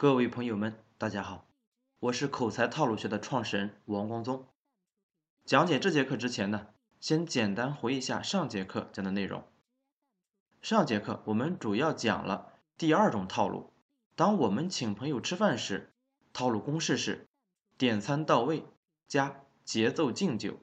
各位朋友们，大家好，我是口才套路学的创始人王光宗。讲解这节课之前呢，先简单回忆一下上节课讲的内容。上节课我们主要讲了第二种套路，当我们请朋友吃饭时，套路公式是：点餐到位加节奏敬酒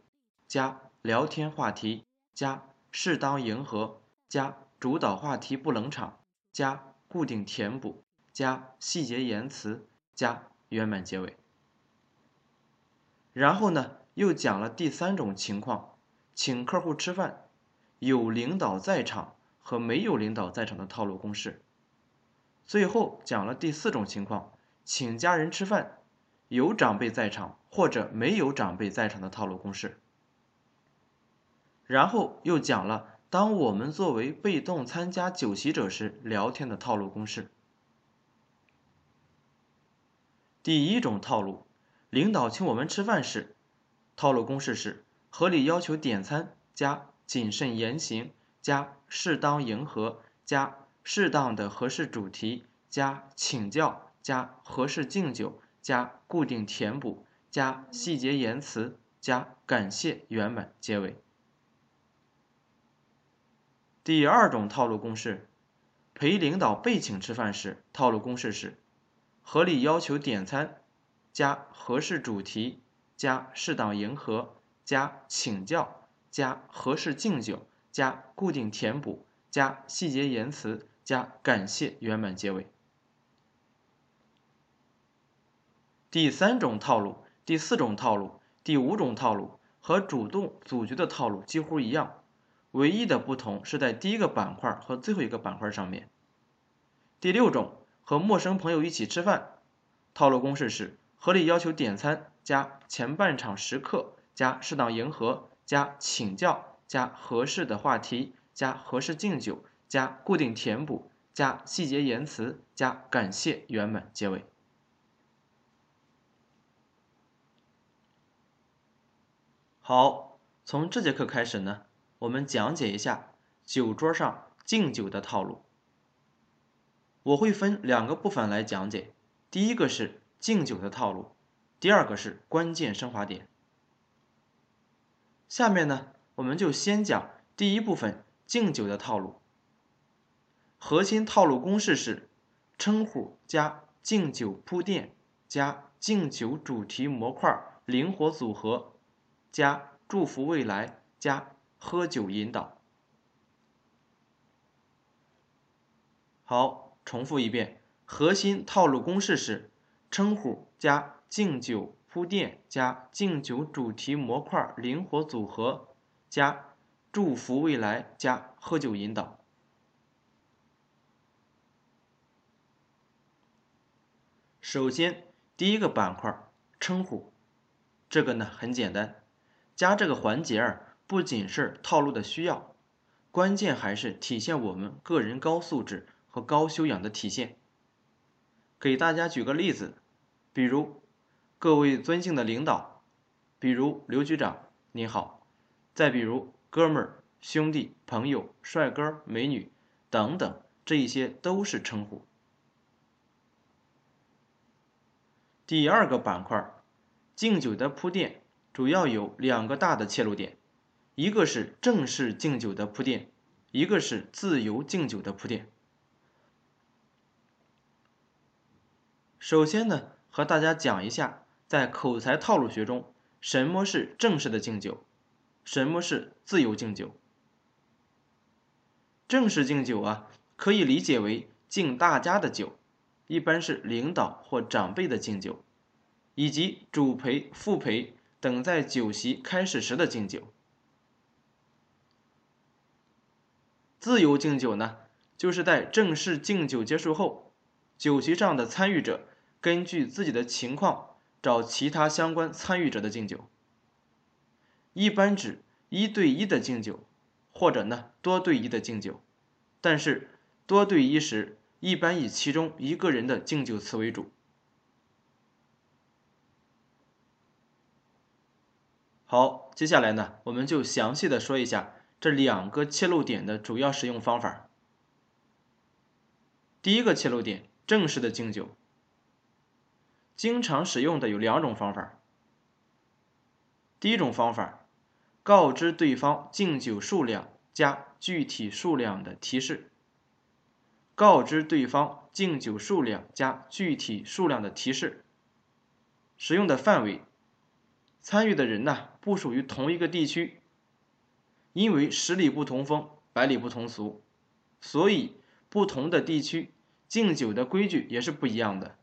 加聊天话题加适当迎合加主导话题不冷场加固定填补加细节言辞加圆满结尾。然后呢，又讲了第三种情况，请客户吃饭，有领导在场和没有领导在场的套路公式。最后讲了第四种情况，请家人吃饭，有长辈在场或者没有长辈在场的套路公式。然后又讲了。当我们作为被动参加酒席者时，聊天的套路公式。第一种套路，领导请我们吃饭时，套路公式是：合理要求点餐加谨慎言行加适当迎合加适当的合适主题加请教加合适敬酒加固定填补加细节言辞加感谢圆满结尾。第二种套路公式，陪领导被请吃饭时，套路公式是：合理要求点餐加合适主题加适当迎合加请教加合适敬酒加固定填补加细节言辞加感谢圆满结尾。第三种套路、第四种套路、第五种套路和主动组局的套路几乎一样。唯一的不同是在第一个板块和最后一个板块上面。第六种和陌生朋友一起吃饭，套路公式是：合理要求点餐加前半场时刻加适当迎合加请教加合适的话题加合适敬酒加固定填补加细节言辞加感谢圆满结尾。好，从这节课开始呢。我们讲解一下酒桌上敬酒的套路。我会分两个部分来讲解，第一个是敬酒的套路，第二个是关键升华点。下面呢，我们就先讲第一部分敬酒的套路。核心套路公式是：称呼加敬酒铺垫加敬酒主题模块灵活组合加祝福未来加。喝酒引导，好，重复一遍，核心套路公式是：称呼加敬酒铺垫加敬酒主题模块灵活组合加祝福未来加喝酒引导。首先，第一个板块称呼，这个呢很简单，加这个环节儿。不仅是套路的需要，关键还是体现我们个人高素质和高修养的体现。给大家举个例子，比如各位尊敬的领导，比如刘局长您好，再比如哥们儿、兄弟、朋友、帅哥、美女等等，这一些都是称呼。第二个板块，敬酒的铺垫主要有两个大的切入点。一个是正式敬酒的铺垫，一个是自由敬酒的铺垫。首先呢，和大家讲一下，在口才套路学中，什么是正式的敬酒，什么是自由敬酒。正式敬酒啊，可以理解为敬大家的酒，一般是领导或长辈的敬酒，以及主陪、副陪等在酒席开始时的敬酒。自由敬酒呢，就是在正式敬酒结束后，酒席上的参与者根据自己的情况找其他相关参与者的敬酒，一般指一对一的敬酒，或者呢多对一的敬酒，但是多对一时一般以其中一个人的敬酒词为主。好，接下来呢，我们就详细的说一下。这两个切入点的主要使用方法。第一个切入点，正式的敬酒。经常使用的有两种方法。第一种方法，告知对方敬酒数量加具体数量的提示。告知对方敬酒数量加具体数量的提示。使用的范围，参与的人呢不属于同一个地区，因为十里不同风，百里不同俗，所以不同的地区敬酒的规矩也是不一样的。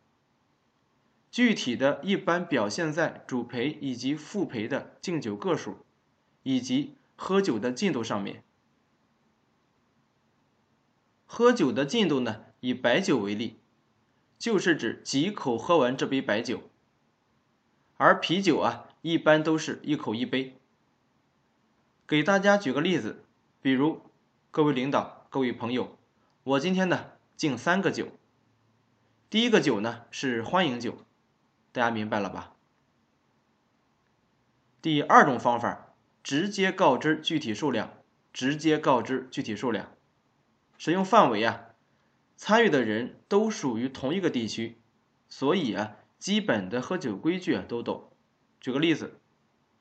具体的一般表现在主陪以及副陪的敬酒个数，以及喝酒的进度上面。喝酒的进度呢，以白酒为例，就是指几口喝完这杯白酒。而啤酒啊，一般都是一口一杯。给大家举个例子，比如各位领导、各位朋友，我今天呢敬三个酒。第一个酒呢是欢迎酒。大家明白了吧？第二种方法，直接告知具体数量，直接告知具体数量。使用范围啊，参与的人都属于同一个地区，所以啊，基本的喝酒规矩啊都懂。举个例子，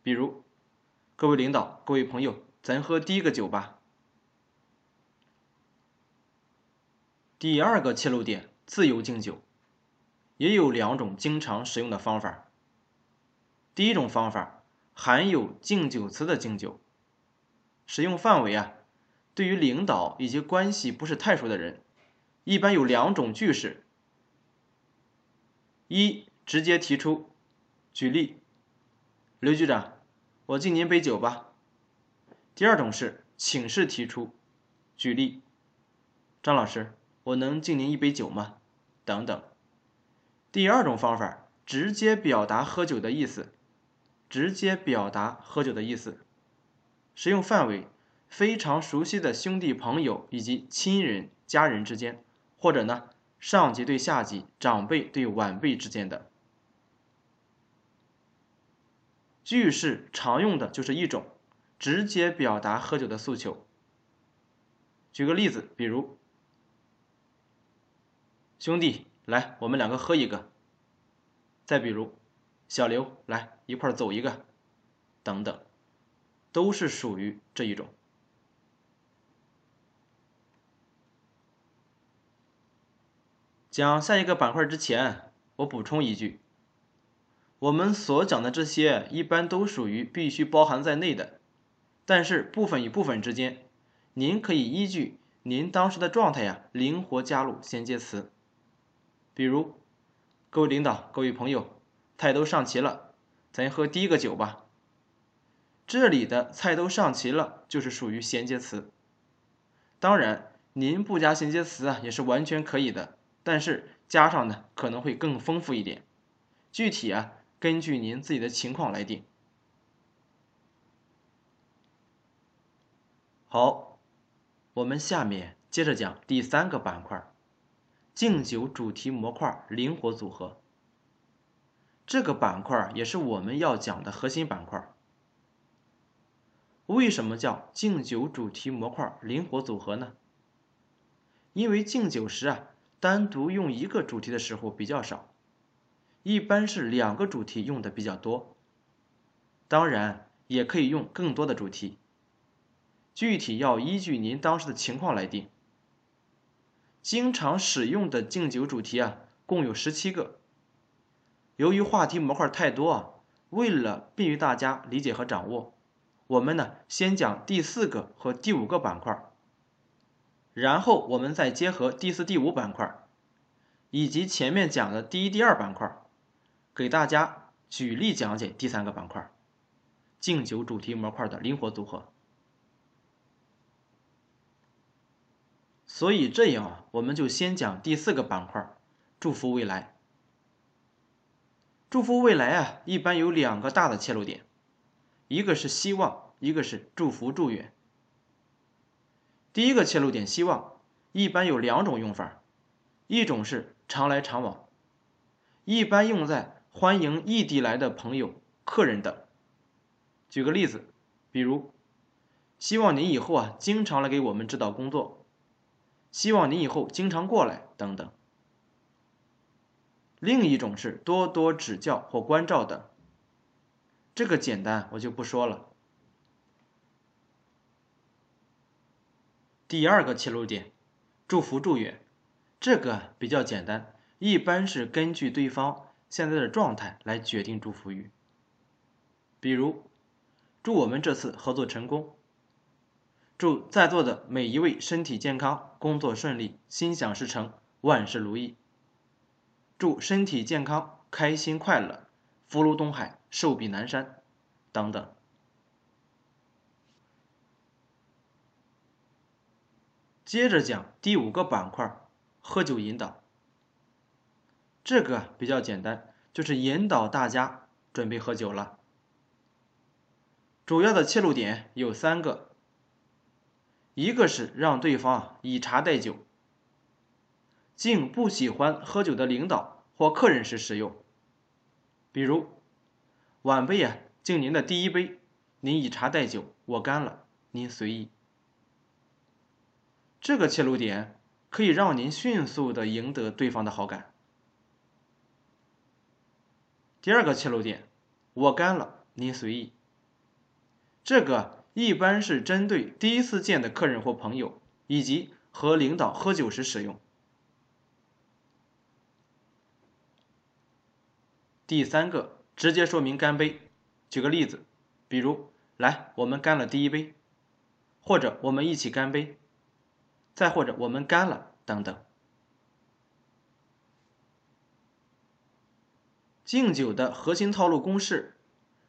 比如各位领导、各位朋友，咱喝第一个酒吧。第二个切入点，自由敬酒。也有两种经常使用的方法。第一种方法含有敬酒词的敬酒，使用范围啊，对于领导以及关系不是太熟的人，一般有两种句式：一直接提出，举例，刘局长，我敬您杯酒吧；第二种是请示提出，举例，张老师，我能敬您一杯酒吗？等等。第二种方法，直接表达喝酒的意思，直接表达喝酒的意思。使用范围，非常熟悉的兄弟朋友以及亲人家人之间，或者呢，上级对下级、长辈对晚辈之间的。句式常用的就是一种，直接表达喝酒的诉求。举个例子，比如，兄弟。来，我们两个喝一个。再比如，小刘，来一块走一个，等等，都是属于这一种。讲下一个板块之前，我补充一句：我们所讲的这些一般都属于必须包含在内的，但是部分与部分之间，您可以依据您当时的状态呀，灵活加入衔接词。比如，各位领导、各位朋友，菜都上齐了，咱喝第一个酒吧。这里的“菜都上齐了”就是属于衔接词。当然，您不加衔接词啊，也是完全可以的，但是加上呢，可能会更丰富一点。具体啊，根据您自己的情况来定。好，我们下面接着讲第三个板块。敬酒主题模块灵活组合，这个板块也是我们要讲的核心板块。为什么叫敬酒主题模块灵活组合呢？因为敬酒时啊，单独用一个主题的时候比较少，一般是两个主题用的比较多。当然，也可以用更多的主题，具体要依据您当时的情况来定。经常使用的敬酒主题啊，共有十七个。由于话题模块太多啊，为了便于大家理解和掌握，我们呢先讲第四个和第五个板块，然后我们再结合第四、第五板块，以及前面讲的第一、第二板块，给大家举例讲解第三个板块——敬酒主题模块的灵活组合。所以这样啊，我们就先讲第四个板块，祝福未来。祝福未来啊，一般有两个大的切入点，一个是希望，一个是祝福祝愿。第一个切入点希望，一般有两种用法，一种是常来常往，一般用在欢迎异地来的朋友、客人等。举个例子，比如希望您以后啊，经常来给我们指导工作。希望您以后经常过来，等等。另一种是多多指教或关照等。这个简单，我就不说了。第二个切入点，祝福祝愿，这个比较简单，一般是根据对方现在的状态来决定祝福语。比如，祝我们这次合作成功，祝在座的每一位身体健康，工作顺利，心想事成，万事如意。祝身体健康，开心快乐，福如东海，寿比南山，等等。接着讲第五个板块，喝酒引导。这个比较简单，就是引导大家准备喝酒了。主要的切入点有三个，一个是让对方以茶代酒，敬不喜欢喝酒的领导或客人时使用。比如，晚辈啊，敬您的第一杯，您以茶代酒，我干了，您随意。这个切入点可以让您迅速的赢得对方的好感。第二个切入点，我干了，您随意。这个一般是针对第一次见的客人或朋友，以及和领导喝酒时使用。第三个，直接说明干杯。举个例子，比如，来，我们干了第一杯，或者我们一起干杯。再或者我们干了等等，敬酒的核心套路公式：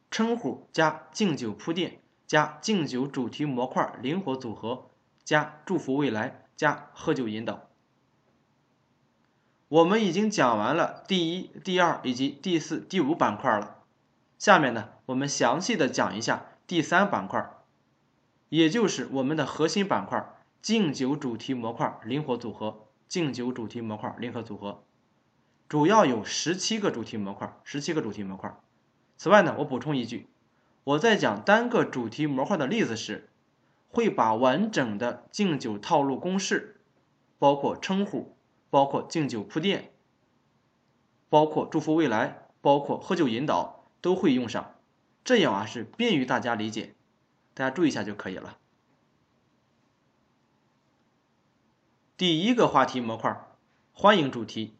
称呼加敬酒铺垫加敬酒主题模块灵活组合加祝福未来加喝酒引导。我们已经讲完了第一、第二以及第四、第五板块了，下面呢，我们详细的讲一下第三板块，也就是我们的核心板块。敬酒主题模块灵活组合，敬酒主题模块灵活组合，主要有十七个主题模块，十七个主题模块。此外呢，我补充一句，我在讲单个主题模块的例子时，会把完整的敬酒套路公式，包括称呼，包括敬酒铺垫，包括祝福未来，包括喝酒引导，都会用上，这样啊是便于大家理解，大家注意一下就可以了。第一个话题模块，欢迎主题，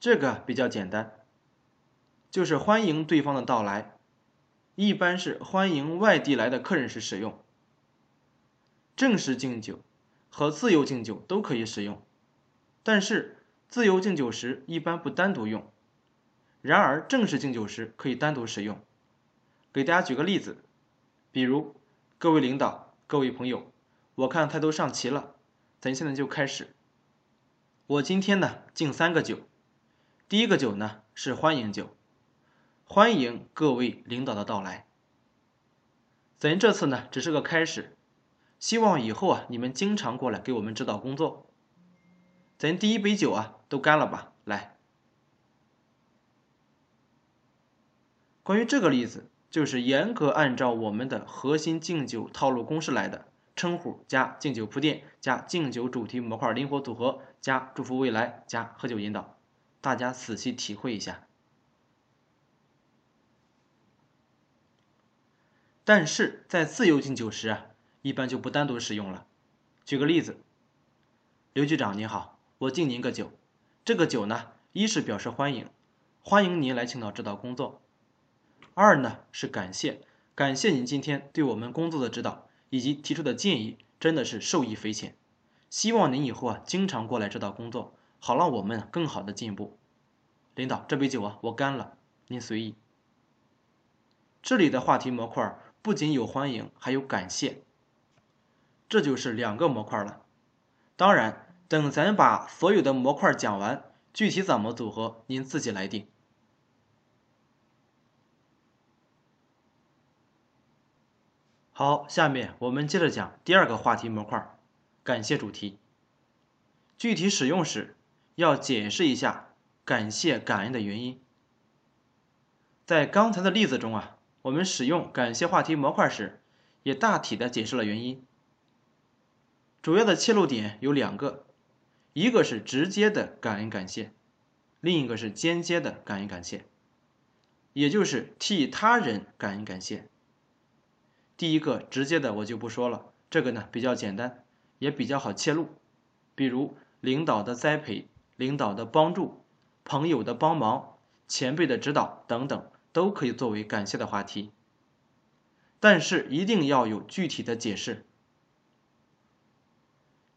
这个比较简单，就是欢迎对方的到来，一般是欢迎外地来的客人时使用。正式敬酒和自由敬酒都可以使用，但是自由敬酒时一般不单独用，然而正式敬酒时可以单独使用。给大家举个例子，比如各位领导、各位朋友，我看菜都上齐了。咱现在就开始。我今天呢敬三个酒，第一个酒呢是欢迎酒，欢迎各位领导的到来。咱这次呢只是个开始，希望以后啊你们经常过来给我们指导工作。咱第一杯酒啊都干了吧，来。关于这个例子，就是严格按照我们的核心敬酒套路公式来的。称呼加敬酒铺垫加敬酒主题模块灵活组合加祝福未来加喝酒引导，大家仔细体会一下。但是在自由敬酒时啊，一般就不单独使用了。举个例子，刘局长您好，我敬您个酒。这个酒呢，一是表示欢迎，欢迎您来青岛指导工作；二呢是感谢，感谢您今天对我们工作的指导。以及提出的建议真的是受益匪浅，希望您以后啊经常过来指导工作，好让我们更好的进步。领导，这杯酒啊我干了，您随意。这里的话题模块不仅有欢迎，还有感谢，这就是两个模块了。当然，等咱把所有的模块讲完，具体怎么组合您自己来定。好，下面我们接着讲第二个话题模块，感谢主题。具体使用时要解释一下感谢感恩的原因。在刚才的例子中啊，我们使用感谢话题模块时，也大体的解释了原因。主要的切入点有两个，一个是直接的感恩感谢，另一个是间接的感恩感谢，也就是替他人感恩感谢。第一个直接的我就不说了，这个呢比较简单，也比较好切入，比如领导的栽培、领导的帮助、朋友的帮忙、前辈的指导等等，都可以作为感谢的话题。但是一定要有具体的解释。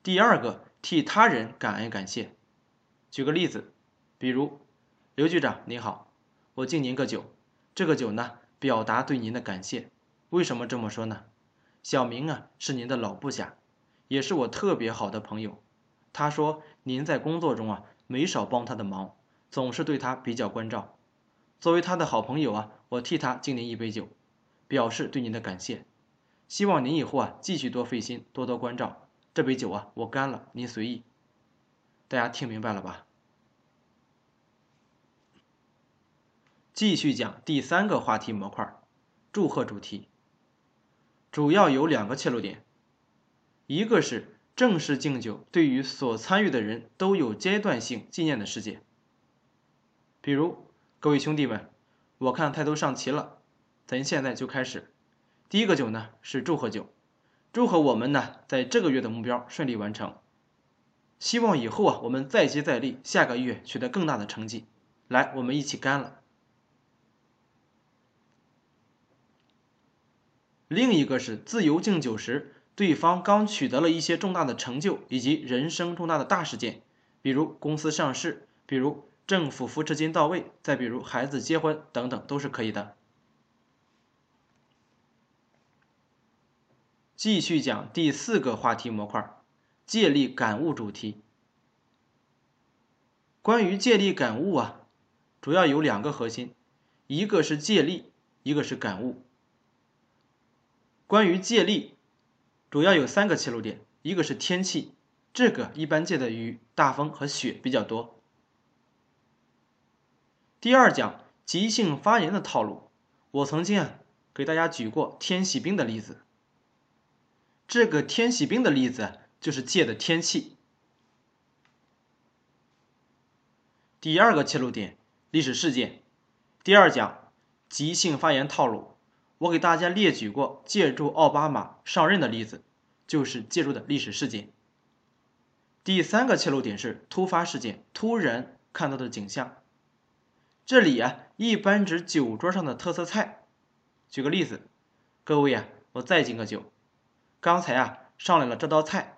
第二个，替他人感恩感谢。举个例子，比如刘局长您好，我敬您个酒，这个酒呢表达对您的感谢。为什么这么说呢？小明啊是您的老部下，也是我特别好的朋友。他说您在工作中啊没少帮他的忙，总是对他比较关照。作为他的好朋友啊，我替他敬您一杯酒，表示对您的感谢。希望您以后啊继续多费心，多多关照。这杯酒啊我干了，您随意。大家听明白了吧？继续讲第三个话题模块，祝贺主题。主要有两个切入点，一个是正式敬酒对于所参与的人都有阶段性纪念的事件，比如各位兄弟们，我看菜都上齐了，咱现在就开始。第一个酒呢是祝贺酒，祝贺我们呢在这个月的目标顺利完成，希望以后啊我们再接再厉，下个月取得更大的成绩。来，我们一起干了。另一个是自由敬酒时，对方刚取得了一些重大的成就，以及人生重大的大事件，比如公司上市，比如政府扶持金到位，再比如孩子结婚等等，都是可以的。继续讲第四个话题模块，借力感悟主题。关于借力感悟啊，主要有两个核心，一个是借力，一个是感悟。关于借力，主要有三个切入点，一个是天气，这个一般借的雨、大风和雪比较多。第二讲急性发言的套路，我曾经啊给大家举过天喜冰的例子，这个天喜冰的例子就是借的天气。第二个切入点历史事件，第二讲急性发言套路。我给大家列举过借助奥巴马上任的例子，就是借助的历史事件。第三个切入点是突发事件，突然看到的景象。这里啊，一般指酒桌上的特色菜。举个例子，各位啊，我再敬个酒。刚才啊，上来了这道菜，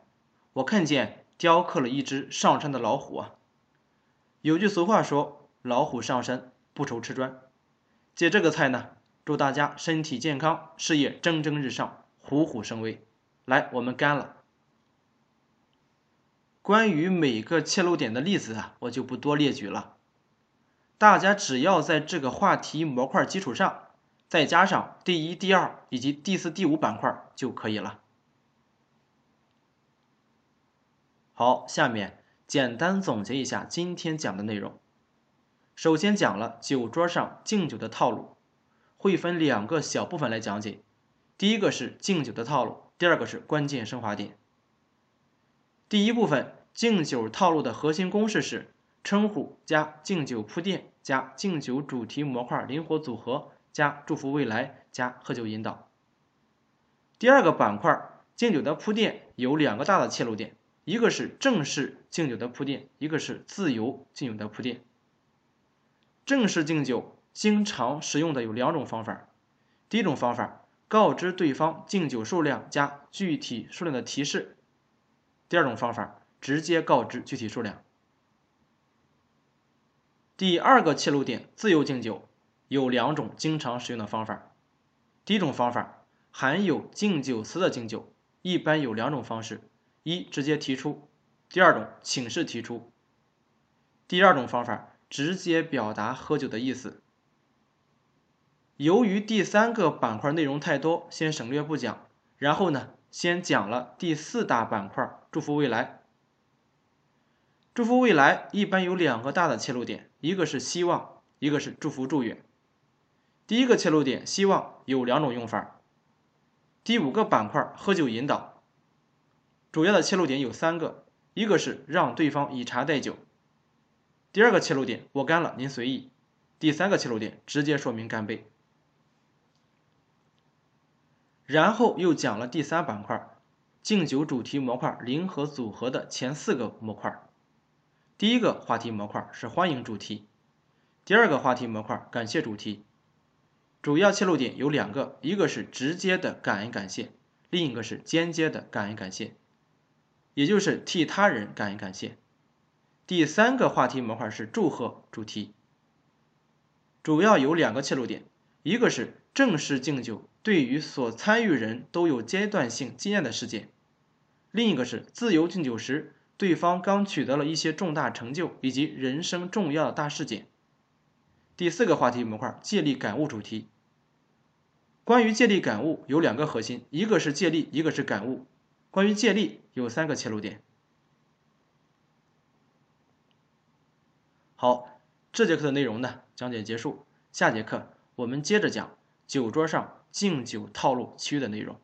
我看见雕刻了一只上山的老虎啊。有句俗话说：“老虎上山，不愁吃砖。”借这个菜呢。祝大家身体健康，事业蒸蒸日上，虎虎生威。来，我们干了。关于每个切入点的例子啊，我就不多列举了。大家只要在这个话题模块基础上，再加上第一、第二以及第四、第五板块就可以了。好，下面简单总结一下今天讲的内容。首先讲了酒桌上敬酒的套路。会分两个小部分来讲解，第一个是敬酒的套路，第二个是关键升华点。第一部分敬酒套路的核心公式是称呼加敬酒铺垫加敬酒主题模块灵活组合加祝福未来加喝酒引导。第二个板块敬酒的铺垫有两个大的切入点，一个是正式敬酒的铺垫，一个是自由敬酒的铺垫。正式敬酒。经常使用的有两种方法，第一种方法告知对方敬酒数量加具体数量的提示，第二种方法直接告知具体数量。第二个切入点自由敬酒有两种经常使用的方法，第一种方法含有敬酒词的敬酒一般有两种方式，一直接提出，第二种请示提出。第二种方法直接表达喝酒的意思。由于第三个板块内容太多，先省略不讲。然后呢，先讲了第四大板块“祝福未来”。祝福未来一般有两个大的切入点，一个是希望，一个是祝福祝愿。第一个切入点希望有两种用法。第五个板块喝酒引导，主要的切入点有三个，一个是让对方以茶代酒。第二个切入点，我干了，您随意。第三个切入点，直接说明干杯。然后又讲了第三板块，敬酒主题模块零和组合的前四个模块。第一个话题模块是欢迎主题，第二个话题模块感谢主题。主要切入点有两个，一个是直接的感恩感谢，另一个是间接的感恩感谢，也就是替他人感恩感谢。第三个话题模块是祝贺主题，主要有两个切入点，一个是正式敬酒。对于所参与人都有阶段性经验的事件，另一个是自由敬酒时，对方刚取得了一些重大成就以及人生重要的大事件。第四个话题模块借力感悟主题。关于借力感悟有两个核心，一个是借力，一个是感悟。关于借力有三个切入点。好，这节课的内容呢讲解结束，下节课我们接着讲酒桌上。敬酒套路其余的内容。